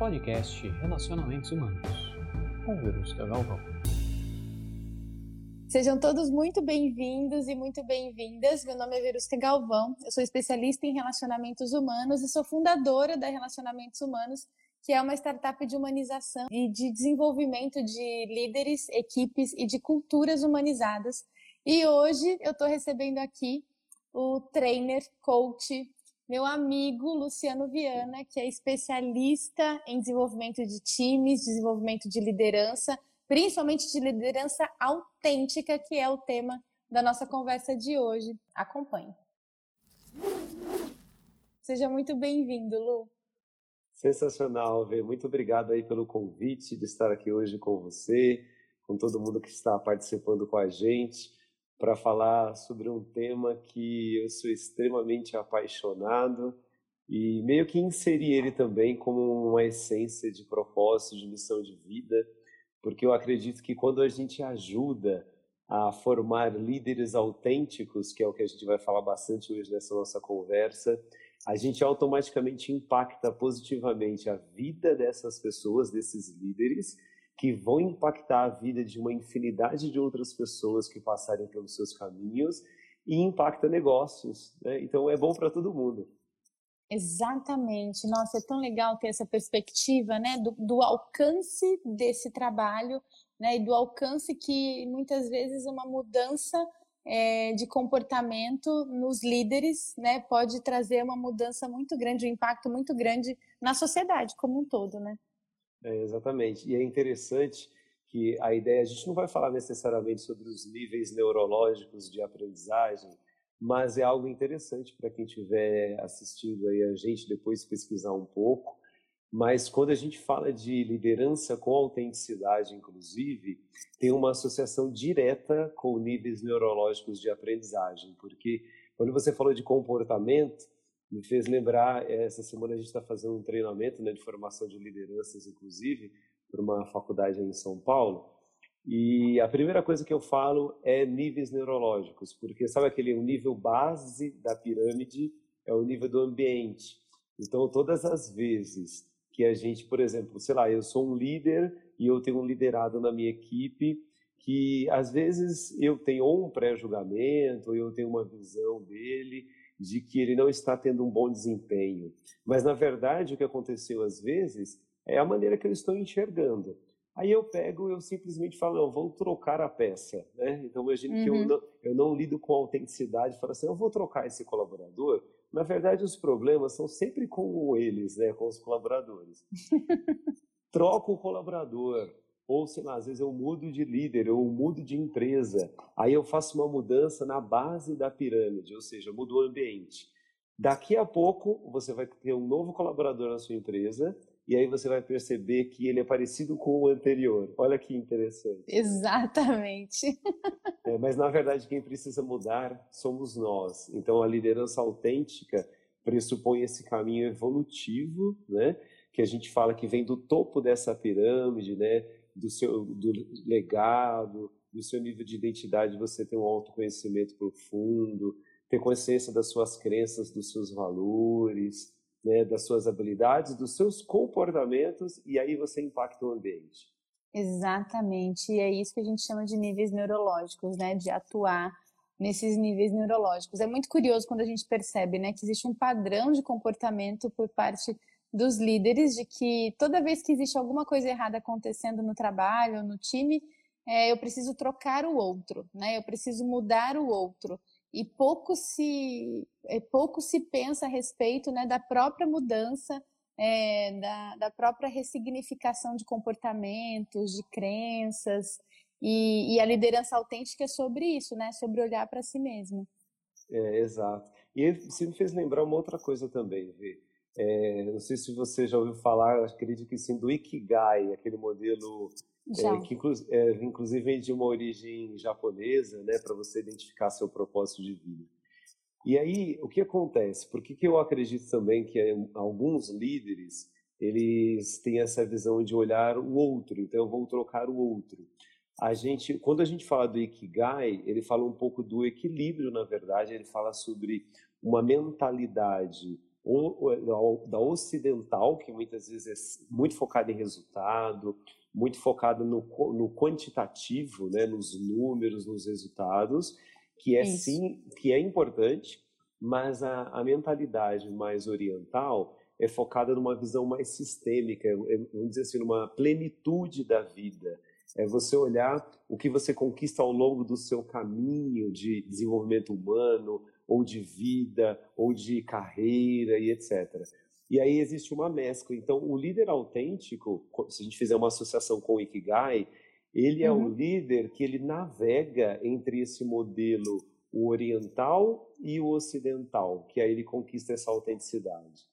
podcast Relacionamentos Humanos, com Verusca Galvão. Sejam todos muito bem-vindos e muito bem-vindas. Meu nome é Verusca Galvão, eu sou especialista em relacionamentos humanos e sou fundadora da Relacionamentos Humanos, que é uma startup de humanização e de desenvolvimento de líderes, equipes e de culturas humanizadas. E hoje eu estou recebendo aqui o trainer, coach, meu amigo Luciano Viana, que é especialista em desenvolvimento de times, desenvolvimento de liderança, principalmente de liderança autêntica, que é o tema da nossa conversa de hoje. Acompanhe. Seja muito bem-vindo, Lu. Sensacional, Vê. Muito obrigado aí pelo convite de estar aqui hoje com você, com todo mundo que está participando com a gente para falar sobre um tema que eu sou extremamente apaixonado e meio que inserir ele também como uma essência de propósito, de missão de vida, porque eu acredito que quando a gente ajuda a formar líderes autênticos, que é o que a gente vai falar bastante hoje nessa nossa conversa, a gente automaticamente impacta positivamente a vida dessas pessoas, desses líderes, que vão impactar a vida de uma infinidade de outras pessoas que passarem pelos seus caminhos e impacta negócios. Né? Então é bom para todo mundo. Exatamente. Nossa, é tão legal ter essa perspectiva, né, do, do, alcance desse trabalho, né, e do alcance que muitas vezes uma mudança é, de comportamento nos líderes, né, pode trazer uma mudança muito grande, um impacto muito grande na sociedade como um todo, né? É, exatamente. E é interessante que a ideia, a gente não vai falar necessariamente sobre os níveis neurológicos de aprendizagem, mas é algo interessante para quem estiver assistindo aí a gente depois pesquisar um pouco. Mas quando a gente fala de liderança com autenticidade, inclusive, tem uma associação direta com níveis neurológicos de aprendizagem, porque quando você falou de comportamento, me fez lembrar, eh, essa semana a gente está fazendo um treinamento né, de formação de lideranças, inclusive, para uma faculdade em São Paulo, e a primeira coisa que eu falo é níveis neurológicos, porque sabe aquele o nível base da pirâmide é o nível do ambiente. Então, todas as vezes que a gente, por exemplo, sei lá, eu sou um líder e eu tenho um liderado na minha equipe que às vezes eu tenho um pré-julgamento, eu tenho uma visão dele, de que ele não está tendo um bom desempenho. Mas, na verdade, o que aconteceu às vezes é a maneira que eu estou enxergando. Aí eu pego, eu simplesmente falo, não, vou trocar a peça. Né? Então, imagine uhum. que eu uhum. não, eu não lido com autenticidade, falo assim, eu vou trocar esse colaborador. Na verdade, os problemas são sempre com eles, né? com os colaboradores. Troco o colaborador, ou sei lá, às vezes eu mudo de líder, eu mudo de empresa, aí eu faço uma mudança na base da pirâmide, ou seja, mudo o ambiente. Daqui a pouco você vai ter um novo colaborador na sua empresa e aí você vai perceber que ele é parecido com o anterior. Olha que interessante. Exatamente. É, mas na verdade quem precisa mudar somos nós. Então a liderança autêntica pressupõe esse caminho evolutivo, né? Que a gente fala que vem do topo dessa pirâmide, né? Do seu do legado, do seu nível de identidade, você ter um autoconhecimento profundo, ter consciência das suas crenças, dos seus valores, né, das suas habilidades, dos seus comportamentos, e aí você impacta o ambiente. Exatamente, e é isso que a gente chama de níveis neurológicos, né, de atuar nesses níveis neurológicos. É muito curioso quando a gente percebe, né, que existe um padrão de comportamento por parte dos líderes de que toda vez que existe alguma coisa errada acontecendo no trabalho, no time, é, eu preciso trocar o outro, né? Eu preciso mudar o outro. E pouco se, é, pouco se pensa a respeito né, da própria mudança, é, da, da própria ressignificação de comportamentos, de crenças. E, e, a liderança autêntica é sobre isso, né? Sobre olhar para si mesmo. É, exato. E você me fez lembrar uma outra coisa também, Vê. É, não sei se você já ouviu falar, acredito que sim, do Ikigai, aquele modelo é, que é, inclusive vem de uma origem japonesa, né, para você identificar seu propósito de vida. E aí, o que acontece? Por que, que eu acredito também que é, alguns líderes eles têm essa visão de olhar o outro, então eu vou trocar o outro. A gente, quando a gente fala do Ikigai, ele fala um pouco do equilíbrio, na verdade, ele fala sobre uma mentalidade da ocidental, que muitas vezes é muito focada em resultado, muito focada no, no quantitativo, né, nos números, nos resultados, que é Isso. sim, que é importante, mas a, a mentalidade mais oriental é focada numa visão mais sistêmica, é, vamos dizer assim, numa plenitude da vida. É você olhar o que você conquista ao longo do seu caminho de desenvolvimento humano, ou de vida, ou de carreira e etc. E aí existe uma mescla. Então, o líder autêntico, se a gente fizer uma associação com o Ikigai, ele é uhum. um líder que ele navega entre esse modelo o oriental e o ocidental, que aí ele conquista essa autenticidade.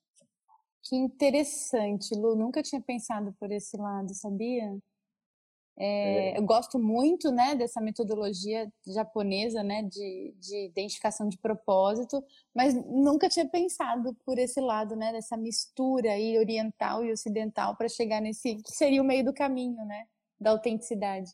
Que interessante, Lu. Nunca tinha pensado por esse lado, sabia? É, é. Eu gosto muito, né, dessa metodologia japonesa, né, de, de identificação de propósito, mas nunca tinha pensado por esse lado, né, dessa mistura aí oriental e ocidental para chegar nesse que seria o meio do caminho, né, da autenticidade.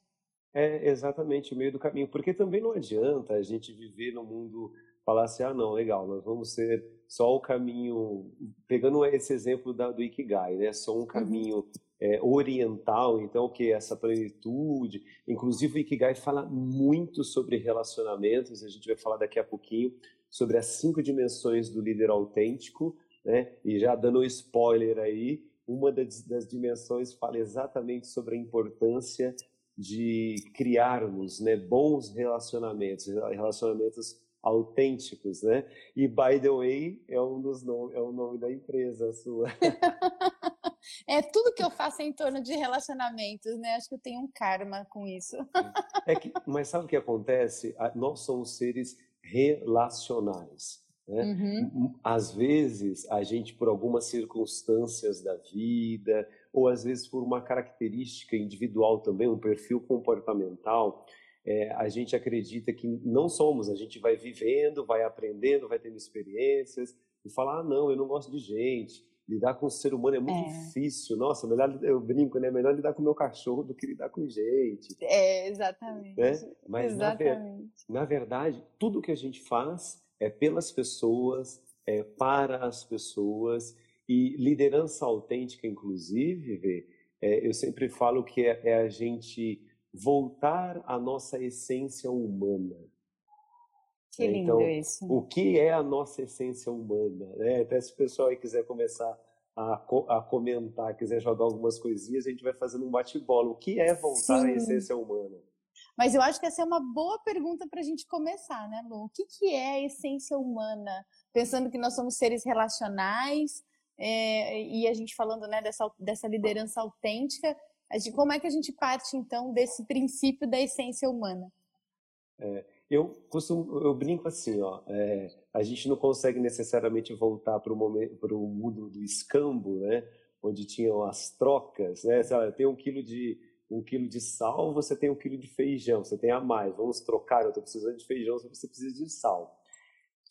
É exatamente o meio do caminho, porque também não adianta a gente viver no mundo falar assim, ah, não, legal, nós vamos ser só o caminho, pegando esse exemplo da, do Ikigai, né, só um uhum. caminho uhum é, oriental, então, que é essa plenitude. Inclusive, o Ikigai fala muito sobre relacionamentos, a gente vai falar daqui a pouquinho sobre as cinco dimensões do líder autêntico, né? E já dando um spoiler aí, uma das, das dimensões fala exatamente sobre a importância de criarmos né, bons relacionamentos, relacionamentos autênticos, né? E by the way é um dos é o nome da empresa sua. É tudo que eu faço é em torno de relacionamentos, né? Acho que eu tenho um karma com isso. É que, mas sabe o que acontece? Nós somos seres relacionais. Né? Uhum. Às vezes, a gente, por algumas circunstâncias da vida, ou às vezes por uma característica individual também, um perfil comportamental, é, a gente acredita que não somos, a gente vai vivendo, vai aprendendo, vai tendo experiências, e fala, ah, não, eu não gosto de gente, lidar com o ser humano é muito é. difícil. Nossa, melhor eu brinco, né? Melhor lidar com o meu cachorro do que lidar com gente. É, exatamente. Né? Mas exatamente. Na, na, verdade, tudo que a gente faz é pelas pessoas, é para as pessoas e liderança autêntica, inclusive, é, eu sempre falo que é, é a gente voltar à nossa essência humana. Que lindo então, isso. O que é a nossa essência humana? Né? Até se o pessoal aí quiser começar a, a comentar, quiser jogar algumas coisinhas, a gente vai fazendo um bate-bola. O que é voltar Sim. à essência humana? Mas eu acho que essa é uma boa pergunta para a gente começar, né, Lu? O que, que é a essência humana? Pensando que nós somos seres relacionais é, e a gente falando né, dessa, dessa liderança autêntica, gente, como é que a gente parte, então, desse princípio da essência humana? É, eu costumo, eu brinco assim, ó, é, a gente não consegue necessariamente voltar para o mundo do escambo, né, onde tinham as trocas, né, sei lá, tem um quilo de um quilo de sal, você tem um quilo de feijão, você tem a mais, vamos trocar, eu estou precisando de feijão, você precisa de sal.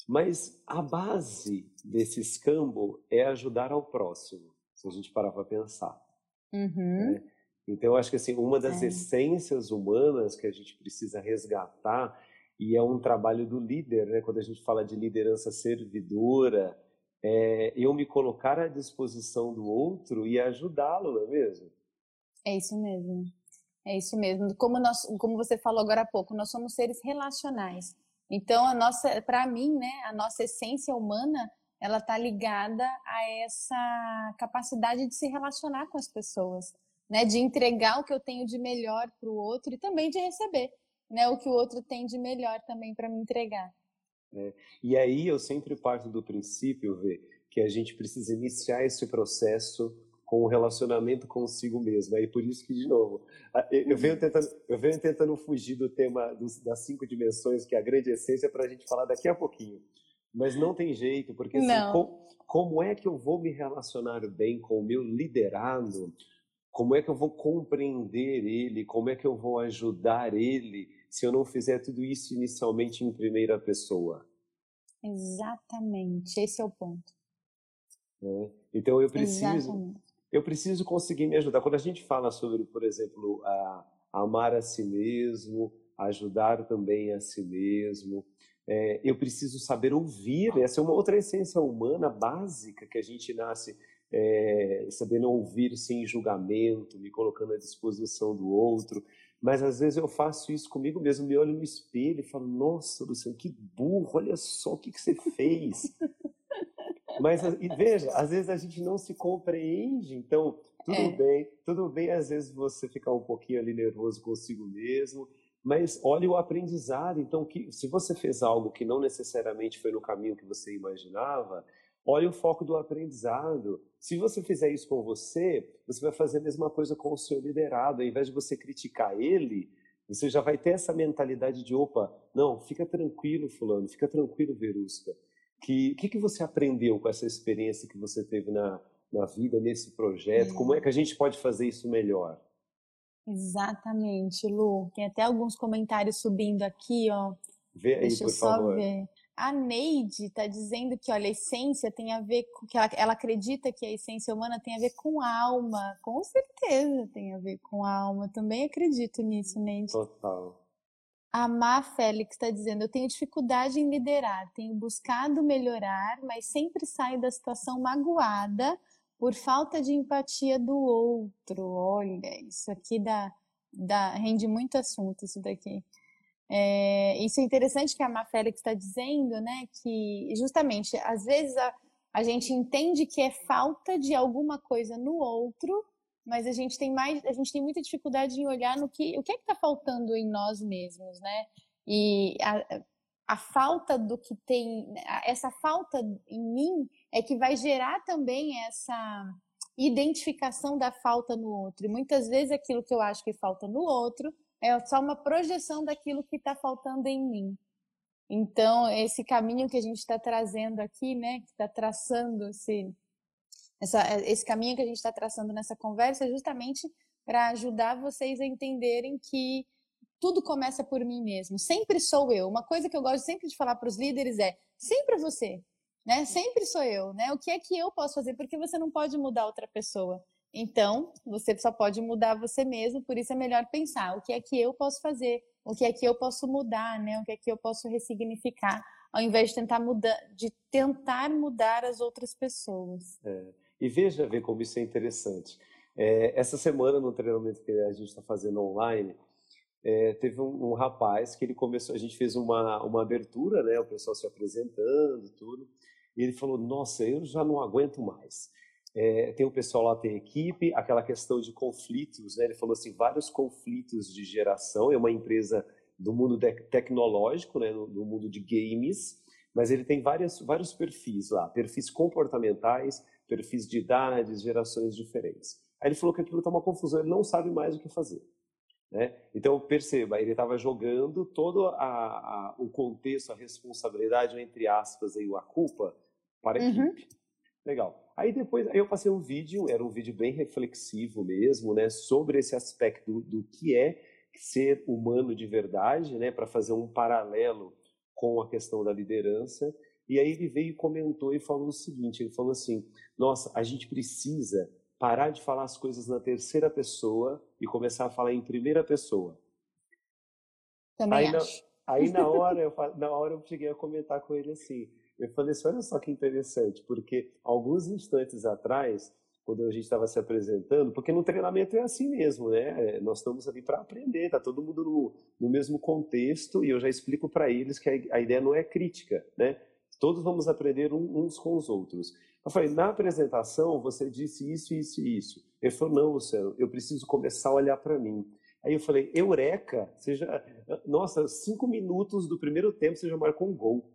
Mas a base desse escambo é ajudar ao próximo, se a gente parar para pensar. Uhum. Né? Então, eu acho que assim, uma das é. essências humanas que a gente precisa resgatar e é um trabalho do líder, né? Quando a gente fala de liderança servidora, é eu me colocar à disposição do outro e ajudá-lo, não é mesmo? É isso mesmo. É isso mesmo. Como nós, como você falou agora há pouco, nós somos seres relacionais. Então, a nossa, para mim, né, a nossa essência humana, ela está ligada a essa capacidade de se relacionar com as pessoas, né, de entregar o que eu tenho de melhor para o outro e também de receber né, o que o outro tem de melhor também para me entregar. É. E aí eu sempre parto do princípio, Vê, que a gente precisa iniciar esse processo com o relacionamento consigo mesmo. Aí por isso que, de novo, eu venho tentando, eu venho tentando fugir do tema dos, das cinco dimensões, que é a grande essência, para a gente falar daqui a pouquinho. Mas não tem jeito, porque assim, como, como é que eu vou me relacionar bem com o meu liderado? Como é que eu vou compreender ele? Como é que eu vou ajudar ele se eu não fizer tudo isso inicialmente em primeira pessoa? Exatamente, esse é o ponto. É. Então eu preciso, Exatamente. eu preciso conseguir me ajudar. Quando a gente fala sobre, por exemplo, a, amar a si mesmo, ajudar também a si mesmo, é, eu preciso saber ouvir. Essa é uma outra essência humana básica que a gente nasce é, sabendo ouvir sem julgamento, me colocando à disposição do outro. Mas às vezes eu faço isso comigo mesmo, me olho no espelho e falo: Nossa, Luciano, que burro, olha só o que, que você fez. Mas e veja, às vezes a gente não se compreende, então tudo é. bem, tudo bem às vezes você ficar um pouquinho ali nervoso consigo mesmo, mas olhe o aprendizado. Então, que, se você fez algo que não necessariamente foi no caminho que você imaginava, olhe o foco do aprendizado. Se você fizer isso com você, você vai fazer a mesma coisa com o seu liderado. Ao invés de você criticar ele, você já vai ter essa mentalidade de: opa, não, fica tranquilo, Fulano, fica tranquilo, Verusca. O que, que, que você aprendeu com essa experiência que você teve na, na vida, nesse projeto? Como é que a gente pode fazer isso melhor? Exatamente, Lu. Tem até alguns comentários subindo aqui, ó. Vê aí, Deixa por eu só favor. ver. A Neide está dizendo que, olha, a essência tem a ver com que ela, ela, acredita que a essência humana tem a ver com alma. Com certeza tem a ver com alma. Também acredito nisso, Neide. Total. A Má Félix está dizendo: eu tenho dificuldade em liderar, tenho buscado melhorar, mas sempre saio da situação magoada por falta de empatia do outro. Olha, isso aqui dá, dá, rende muito assunto, isso daqui. É, isso é interessante que a Má Félix está dizendo, né? Que justamente, às vezes a, a gente entende que é falta de alguma coisa no outro, mas a gente tem mais, a gente tem muita dificuldade em olhar no que, o que é que está faltando em nós mesmos, né? E a, a falta do que tem, essa falta em mim é que vai gerar também essa identificação da falta no outro. E muitas vezes aquilo que eu acho que falta no outro é só uma projeção daquilo que está faltando em mim. Então, esse caminho que a gente está trazendo aqui, né, que está traçando esse, essa, esse caminho que a gente está traçando nessa conversa é justamente para ajudar vocês a entenderem que tudo começa por mim mesmo. Sempre sou eu. Uma coisa que eu gosto sempre de falar para os líderes é: sempre você, né? Sempre sou eu, né? O que é que eu posso fazer? Porque você não pode mudar outra pessoa. Então, você só pode mudar você mesmo, por isso é melhor pensar o que é que eu posso fazer, o que é que eu posso mudar, né? O que é que eu posso ressignificar, ao invés de tentar mudar, de tentar mudar as outras pessoas. É. E veja ver como isso é interessante. É, essa semana no treinamento que a gente está fazendo online, é, teve um, um, rapaz que ele começou, a gente fez uma, uma abertura, né? O pessoal se apresentando, tudo. E ele falou: Nossa, eu já não aguento mais. É, tem o pessoal lá, tem equipe, aquela questão de conflitos, né? Ele falou assim, vários conflitos de geração, é uma empresa do mundo tecnológico, né? No, no mundo de games, mas ele tem várias, vários perfis lá, perfis comportamentais, perfis de idades, gerações diferentes. Aí ele falou que aquilo está uma confusão, ele não sabe mais o que fazer. Né? Então, perceba, ele estava jogando todo a, a, o contexto, a responsabilidade, entre aspas, aí, a culpa para a uhum. equipe. Legal. Aí depois aí eu passei um vídeo, era um vídeo bem reflexivo mesmo, né, sobre esse aspecto do, do que é ser humano de verdade, né, para fazer um paralelo com a questão da liderança. E aí ele veio e comentou e falou o seguinte, ele falou assim: "Nossa, a gente precisa parar de falar as coisas na terceira pessoa e começar a falar em primeira pessoa. Também aí, acho. Na, aí na hora, eu, na hora eu cheguei a comentar com ele assim, eu falei assim, olha só que interessante, porque alguns instantes atrás, quando a gente estava se apresentando, porque no treinamento é assim mesmo, né? Nós estamos ali para aprender, tá todo mundo no, no mesmo contexto e eu já explico para eles que a, a, ideia não é crítica, né? Todos vamos aprender uns com os outros. Eu falei, na apresentação você disse isso, isso e isso. Ele falou, não, Luciano, eu preciso começar a olhar para mim. Aí eu falei, eureka, nossa, cinco minutos do primeiro tempo você já marcou um gol.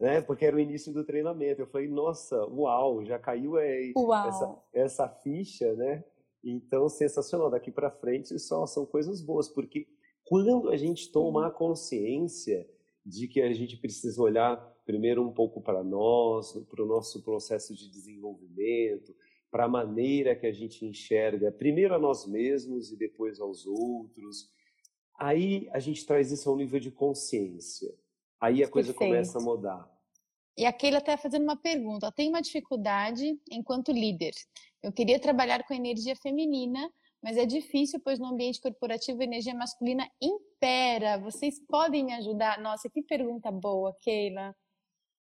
Né? Porque era o início do treinamento. Eu falei, nossa, uau, já caiu aí uau. Essa, essa ficha, né? Então, sensacional. Daqui para frente só são coisas boas, porque quando a gente toma a consciência de que a gente precisa olhar primeiro um pouco para nós, para o nosso processo de desenvolvimento, para a maneira que a gente enxerga primeiro a nós mesmos e depois aos outros. Aí a gente traz isso a um nível de consciência. Aí a coisa Perfeito. começa a mudar. E a Keila está fazendo uma pergunta. Tem uma dificuldade enquanto líder. Eu queria trabalhar com energia feminina, mas é difícil, pois no ambiente corporativo a energia masculina impera. Vocês podem me ajudar? Nossa, que pergunta boa, Keila.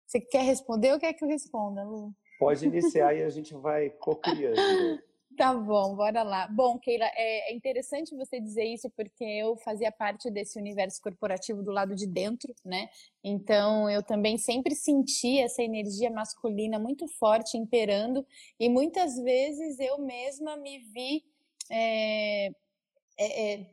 Você quer responder ou quer que eu responda, Lu? Pode iniciar e a gente vai co-criando. Tá bom, bora lá. Bom, Keila, é, é interessante você dizer isso porque eu fazia parte desse universo corporativo do lado de dentro, né? Então eu também sempre senti essa energia masculina muito forte imperando e muitas vezes eu mesma me vi é, é, é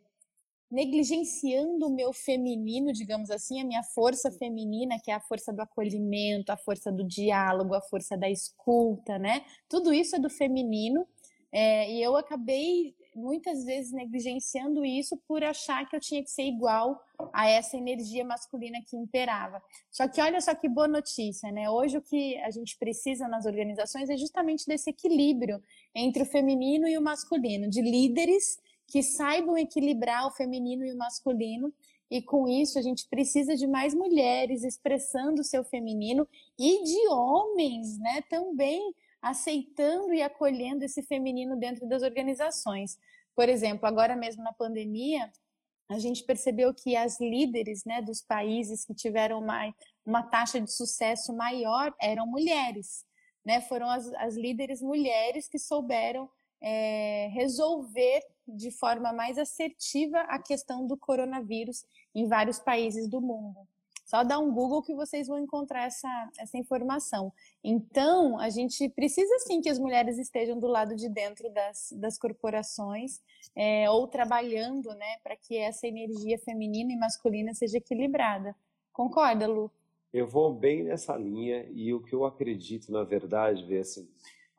negligenciando o meu feminino, digamos assim, a minha força feminina, que é a força do acolhimento, a força do diálogo, a força da escuta, né? Tudo isso é do feminino é, e eu acabei muitas vezes negligenciando isso por achar que eu tinha que ser igual a essa energia masculina que imperava. Só que olha só que boa notícia, né? Hoje o que a gente precisa nas organizações é justamente desse equilíbrio entre o feminino e o masculino, de líderes que saibam equilibrar o feminino e o masculino. E com isso a gente precisa de mais mulheres expressando o seu feminino e de homens, né, também aceitando e acolhendo esse feminino dentro das organizações. Por exemplo, agora mesmo na pandemia, a gente percebeu que as líderes né, dos países que tiveram uma, uma taxa de sucesso maior eram mulheres. Né? Foram as, as líderes mulheres que souberam é, resolver de forma mais assertiva a questão do coronavírus em vários países do mundo. Só dá um Google que vocês vão encontrar essa, essa informação. Então, a gente precisa sim que as mulheres estejam do lado de dentro das, das corporações é, ou trabalhando né, para que essa energia feminina e masculina seja equilibrada. Concorda, Lu? Eu vou bem nessa linha e o que eu acredito, na verdade, é assim,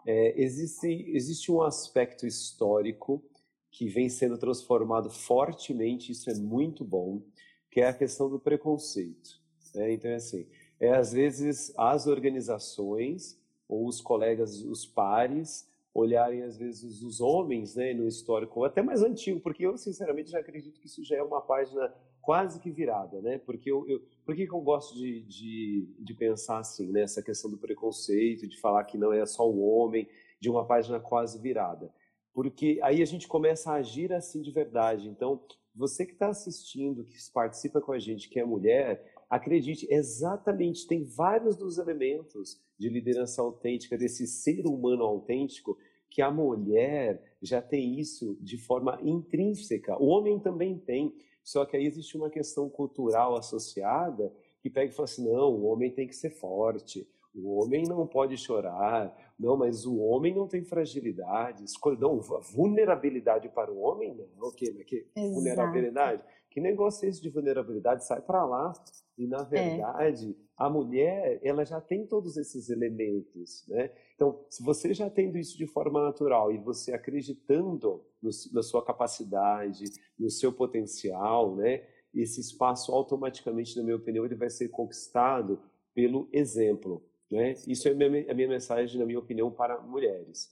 é, existe, existe um aspecto histórico que vem sendo transformado fortemente, isso é muito bom, que é a questão do preconceito. Né? Então, é assim, é, às vezes as organizações ou os colegas, os pares, olharem às vezes os homens né, no histórico, até mais antigo, porque eu sinceramente já acredito que isso já é uma página quase que virada, né? Porque eu, eu por que, eu gosto de, de, de pensar assim, nessa né? questão do preconceito, de falar que não é só o homem, de uma página quase virada? Porque aí a gente começa a agir assim de verdade. Então, você que está assistindo, que participa com a gente, que é mulher, Acredite, exatamente, tem vários dos elementos de liderança autêntica, desse ser humano autêntico, que a mulher já tem isso de forma intrínseca. O homem também tem, só que aí existe uma questão cultural associada que pega e fala assim: não, o homem tem que ser forte, o homem não pode chorar, não, mas o homem não tem fragilidades, não, vulnerabilidade para o homem, não, o que, que vulnerabilidade? Que negócio é esse de vulnerabilidade? Sai para lá. E, na é. verdade, é. a mulher, ela já tem todos esses elementos, né? Então, se você já tendo isso de forma natural e você acreditando no, na sua capacidade, no seu potencial, né? Esse espaço automaticamente, na minha opinião, ele vai ser conquistado pelo exemplo, né? Isso é a minha, a minha mensagem, na minha opinião, para mulheres.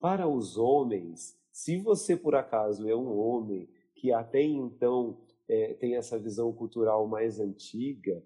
Para os homens, se você por acaso é um homem que até então é, tem essa visão cultural mais antiga,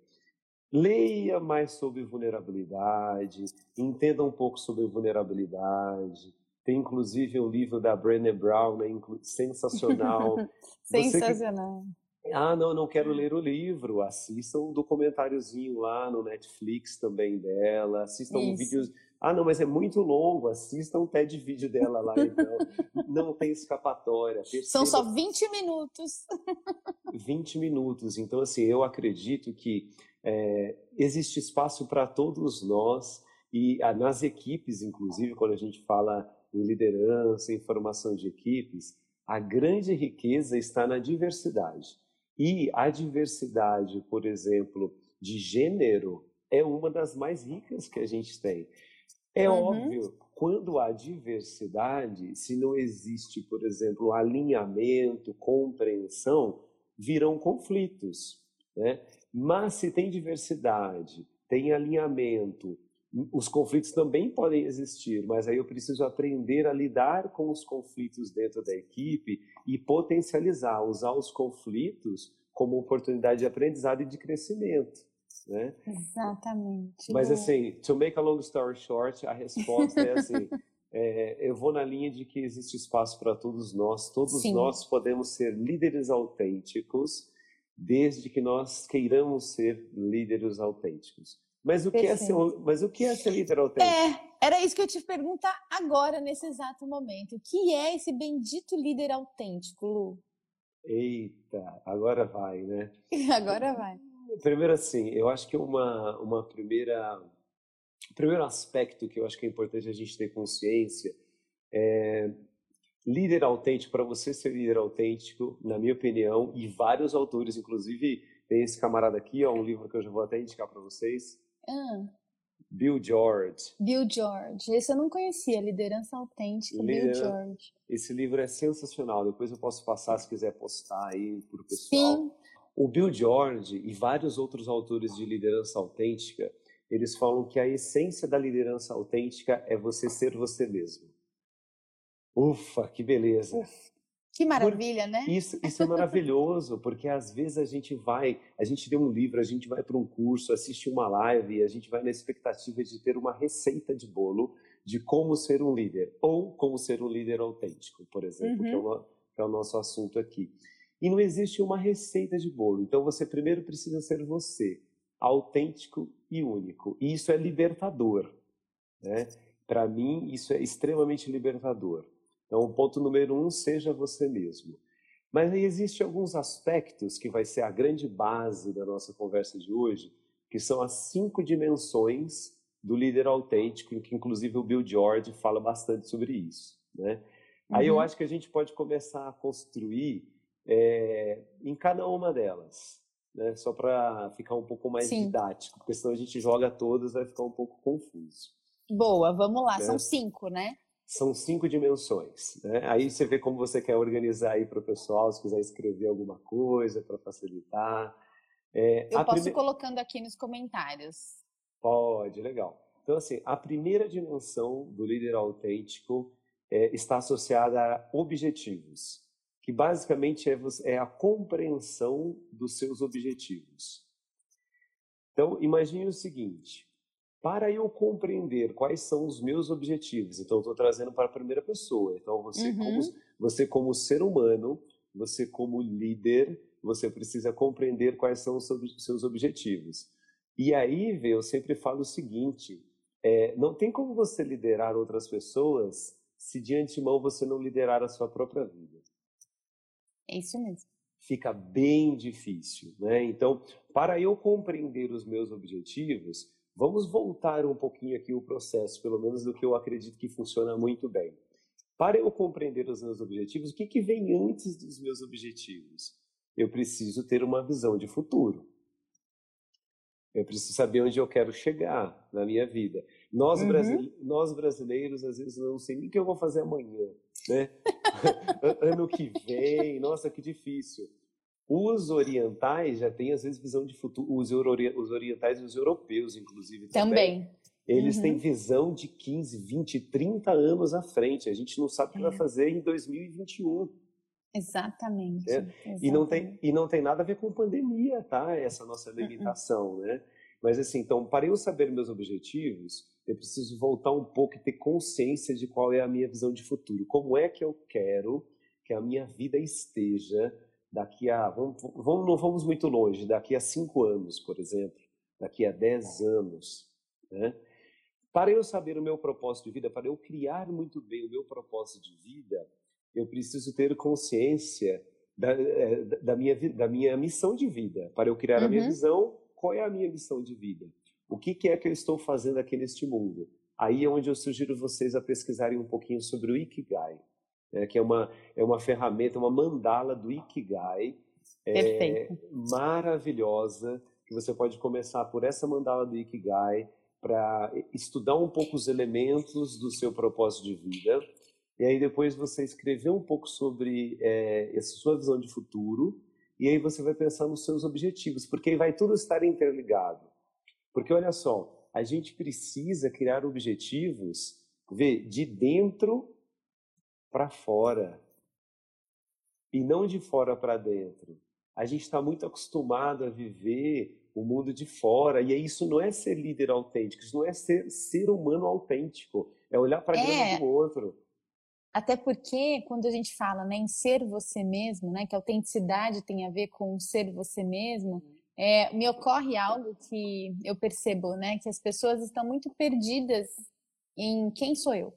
leia mais sobre vulnerabilidade, entenda um pouco sobre vulnerabilidade. Tem inclusive um livro da Brené Brown, né, sensacional. sensacional. Que... Ah, não, não quero ler o livro. Assistam um documentáriozinho lá no Netflix também dela. Assistam um vídeos ah, não, mas é muito longo, assista um TED vídeo dela lá, então. não tem escapatória. Perceba... São só 20 minutos. 20 minutos. Então, assim, eu acredito que é, existe espaço para todos nós e ah, nas equipes, inclusive, quando a gente fala em liderança, em formação de equipes, a grande riqueza está na diversidade. E a diversidade, por exemplo, de gênero, é uma das mais ricas que a gente tem. É uhum. óbvio, quando há diversidade, se não existe, por exemplo, alinhamento, compreensão, virão conflitos. Né? Mas se tem diversidade, tem alinhamento, os conflitos também podem existir, mas aí eu preciso aprender a lidar com os conflitos dentro da equipe e potencializar, usar os conflitos como oportunidade de aprendizado e de crescimento. Né? Exatamente. Mas assim, to make a long story short, a resposta é assim: é, eu vou na linha de que existe espaço para todos nós, todos Sim. nós podemos ser líderes autênticos, desde que nós queiramos ser líderes autênticos. Mas o, que é ser, mas o que é ser líder autêntico? É, era isso que eu te perguntar agora, nesse exato momento. O que é esse bendito líder autêntico, Lu? Eita, agora vai, né? agora vai. Primeiro assim, eu acho que uma, uma primeira o primeiro aspecto que eu acho que é importante a gente ter consciência é líder autêntico, para você ser líder autêntico, na minha opinião, e vários autores, inclusive tem esse camarada aqui, ó, um livro que eu já vou até indicar para vocês. Ah. Bill George. Bill George. Esse eu não conhecia, Liderança Autêntica, Bill George. Esse livro é sensacional. Depois eu posso passar se quiser postar aí para o pessoal. Sim. O Bill George e vários outros autores de liderança autêntica, eles falam que a essência da liderança autêntica é você ser você mesmo. Ufa, que beleza. Que maravilha, Por, né? Isso, isso é maravilhoso, porque às vezes a gente vai, a gente lê um livro, a gente vai para um curso, assiste uma live, e a gente vai na expectativa de ter uma receita de bolo de como ser um líder, ou como ser um líder autêntico, por exemplo, uhum. que, é o, que é o nosso assunto aqui. E não existe uma receita de bolo, então você primeiro precisa ser você autêntico e único. E isso é libertador. Né? Para mim, isso é extremamente libertador. Então, o ponto número um, seja você mesmo. Mas aí existem alguns aspectos que vai ser a grande base da nossa conversa de hoje, que são as cinco dimensões do líder autêntico, que inclusive o Bill George fala bastante sobre isso. Né? Uhum. Aí eu uhum. acho que a gente pode começar a construir é, em cada uma delas né? Só para ficar um pouco mais Sim. didático, porque senão a gente joga todas vai ficar um pouco confuso. Boa, vamos lá, né? são cinco, né? São cinco dimensões. Né? Aí você vê como você quer organizar aí para o pessoal, se quiser escrever alguma coisa para facilitar. É, Eu posso prime... colocando aqui nos comentários. Pode, legal. Então, assim, a primeira dimensão do líder autêntico é, está associada a objetivos que basicamente é, é a compreensão dos seus objetivos. Então, imagine o seguinte: para eu compreender quais são os meus objetivos, então estou trazendo para a primeira pessoa. Então, você, uhum. como, você como ser humano, você como líder, você precisa compreender quais são os seus objetivos. E aí, Vê, eu sempre falo o seguinte: é, não tem como você liderar outras pessoas se de antemão você não liderar a sua própria vida. É isso mesmo. Fica bem difícil, né? Então, para eu compreender os meus objetivos, vamos voltar um pouquinho aqui o processo, pelo menos do que eu acredito que funciona muito bem. Para eu compreender os meus objetivos, o que, que vem antes dos meus objetivos? Eu preciso ter uma visão de futuro. Eu preciso saber onde eu quero chegar na minha vida. Nós, uhum. nós brasileiros, às vezes, não sei nem o que eu vou fazer amanhã, né? ano que vem, nossa, que difícil. Os orientais já têm, às vezes, visão de futuro. Os, os orientais e os europeus, inclusive, também. também. Eles uhum. têm visão de 15, 20, 30 anos à frente. A gente não sabe o que vai é. fazer em 2021. Exatamente, é. exatamente. E, não tem, e não tem nada a ver com pandemia, tá? Essa nossa limitação, uhum. né? Mas assim, então, para eu saber meus objetivos, eu preciso voltar um pouco e ter consciência de qual é a minha visão de futuro. Como é que eu quero que a minha vida esteja daqui a. Vamos, vamos, não vamos muito longe, daqui a cinco anos, por exemplo, daqui a dez anos. Né? Para eu saber o meu propósito de vida, para eu criar muito bem o meu propósito de vida, eu preciso ter consciência da, eh, da, minha, da minha missão de vida. Para eu criar uhum. a minha uhum. visão, qual é a minha missão de vida? O que, que é que eu estou fazendo aqui neste mundo? Aí é onde eu sugiro vocês a pesquisarem um pouquinho sobre o Ikigai, né, que é uma, é uma ferramenta, uma mandala do Ikigai, é, maravilhosa, que você pode começar por essa mandala do Ikigai para estudar um pouco os elementos do seu propósito de vida, e aí depois você escrever um pouco sobre é, essa sua visão de futuro, e aí você vai pensar nos seus objetivos, porque aí vai tudo estar interligado. Porque olha só, a gente precisa criar objetivos, ver de dentro para fora e não de fora para dentro. A gente está muito acostumado a viver o mundo de fora. E isso não é ser líder autêntico, isso não é ser ser humano autêntico, é olhar para a é. do outro. Até porque quando a gente fala né, em ser você mesmo, né, que autenticidade tem a ver com ser você mesmo, é, me ocorre algo que eu percebo, né, que as pessoas estão muito perdidas em quem sou eu.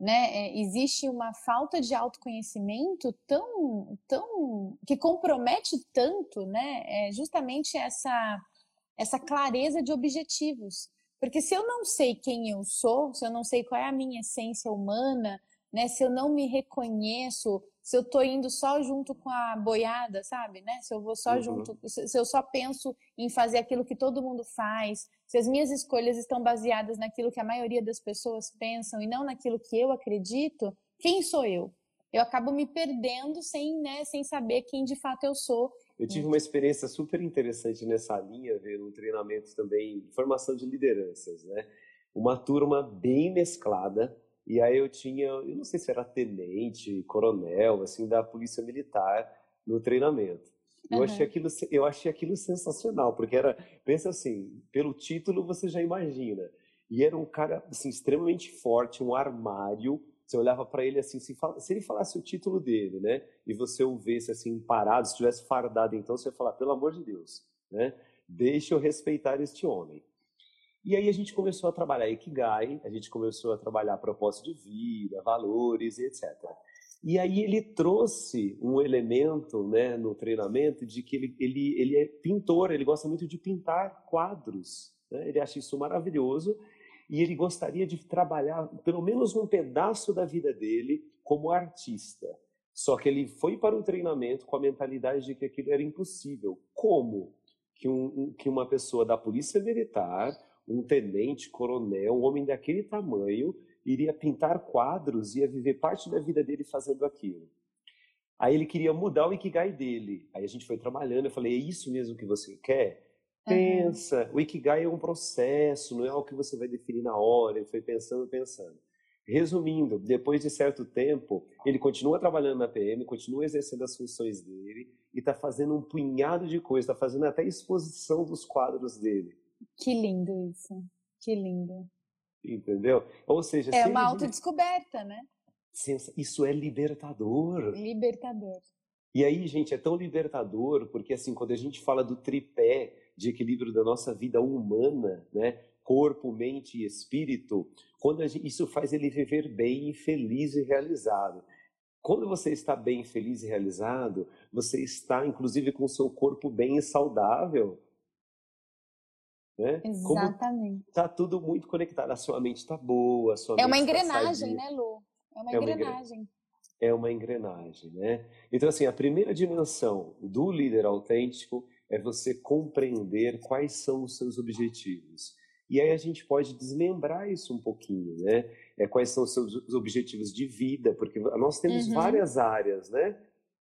Né? É, existe uma falta de autoconhecimento tão, tão que compromete tanto, né? É justamente essa essa clareza de objetivos. Porque se eu não sei quem eu sou, se eu não sei qual é a minha essência humana, né? Se eu não me reconheço, se eu tô indo só junto com a boiada, sabe, né? Se eu vou só uhum. junto, se eu só penso em fazer aquilo que todo mundo faz, se as minhas escolhas estão baseadas naquilo que a maioria das pessoas pensam e não naquilo que eu acredito, quem sou eu? Eu acabo me perdendo sem, né, sem saber quem de fato eu sou. Eu tive uma experiência super interessante nessa linha, ver um treinamento também formação de lideranças, né? Uma turma bem mesclada, e aí eu tinha, eu não sei se era tenente, coronel, assim, da polícia militar no treinamento. Eu, uhum. achei aquilo, eu achei aquilo sensacional, porque era, pensa assim, pelo título você já imagina. E era um cara, assim, extremamente forte, um armário. Você olhava para ele assim, se, se, ele falasse o título dele, né? E você o visse assim, parado, se tivesse fardado, então você ia falar, pelo amor de Deus, né? Deixa eu respeitar este homem. E aí a gente começou a trabalhar Ikigai, a gente começou a trabalhar propósito de vida, valores e etc. E aí ele trouxe um elemento né, no treinamento de que ele, ele, ele é pintor, ele gosta muito de pintar quadros. Né? Ele acha isso maravilhoso e ele gostaria de trabalhar pelo menos um pedaço da vida dele como artista. Só que ele foi para o treinamento com a mentalidade de que aquilo era impossível. Como que, um, que uma pessoa da polícia militar um tenente, coronel, um homem daquele tamanho, iria pintar quadros, ia viver parte da vida dele fazendo aquilo. Aí ele queria mudar o Ikigai dele. Aí a gente foi trabalhando, eu falei, é isso mesmo que você quer? Pensa, uhum. o Ikigai é um processo, não é algo que você vai definir na hora. Ele foi pensando, pensando. Resumindo, depois de certo tempo, ele continua trabalhando na PM, continua exercendo as funções dele e está fazendo um punhado de coisas, está fazendo até exposição dos quadros dele. Que lindo isso. Que lindo. Entendeu? Ou seja, é uma autodescoberta, né? Isso é libertador. Libertador. E aí, gente, é tão libertador porque assim, quando a gente fala do tripé de equilíbrio da nossa vida humana, né, corpo, mente e espírito, quando gente, isso faz ele viver bem, feliz e realizado. Quando você está bem, feliz e realizado, você está, inclusive, com o seu corpo bem e saudável. Né? Exatamente. Está tudo muito conectado. A sua mente está boa, a sua É uma tá engrenagem, tá né, Lu? É uma é engrenagem. Uma é uma engrenagem, né? Então, assim, a primeira dimensão do líder autêntico é você compreender quais são os seus objetivos. E aí a gente pode desmembrar isso um pouquinho, né? É, quais são os seus objetivos de vida, porque nós temos uhum. várias áreas, né?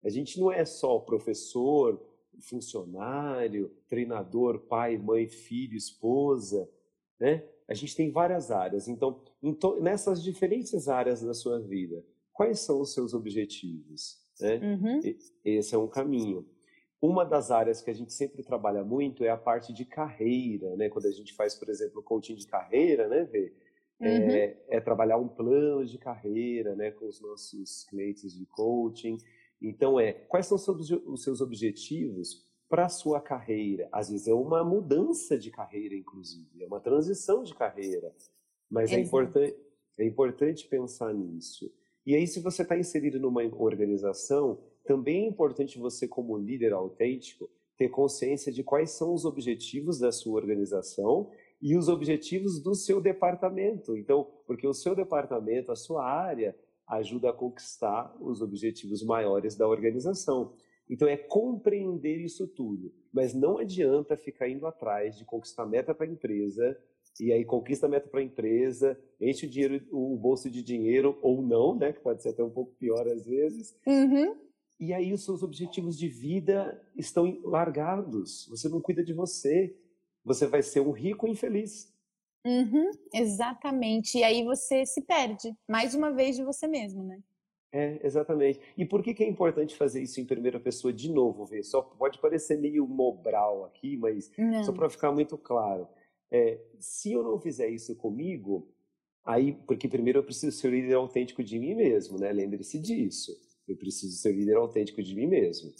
A gente não é só professor, funcionário, treinador, pai, mãe, filho, esposa, né? A gente tem várias áreas. Então, nessas diferentes áreas da sua vida, quais são os seus objetivos? Né? Uhum. Esse é um caminho. Uma das áreas que a gente sempre trabalha muito é a parte de carreira, né? Quando a gente faz, por exemplo, coaching de carreira, né, Vê? É, uhum. É, é, trabalhar um plano de carreira, né, com os nossos clientes de coaching. Então, é quais são os seus objetivos para a sua carreira? Às vezes é uma mudança de carreira, inclusive, é uma transição de carreira. Mas é, importante, é importante pensar nisso. E aí, se você está inserido numa organização, também é importante você, como líder autêntico, ter consciência de quais são os objetivos da sua organização e os objetivos do seu departamento. Então, porque o seu departamento, a sua área, ajuda a conquistar os objetivos maiores da organização. Então é compreender isso tudo, mas não adianta ficar indo atrás de conquistar meta para a empresa e aí conquista a meta para a empresa, enche o dinheiro, o bolso de dinheiro ou não, né, que pode ser até um pouco pior às vezes. Uhum. E aí os seus objetivos de vida estão largados. Você não cuida de você. Você vai ser um rico infeliz. Uhum, exatamente. E aí você se perde, mais uma vez, de você mesmo, né? É, exatamente. E por que, que é importante fazer isso em primeira pessoa de novo, ver? Só pode parecer meio mobral aqui, mas não. só para ficar muito claro. É, se eu não fizer isso comigo, aí, porque primeiro eu preciso ser o líder autêntico de mim mesmo, né? Lembre-se disso. Eu preciso ser líder autêntico de mim mesmo.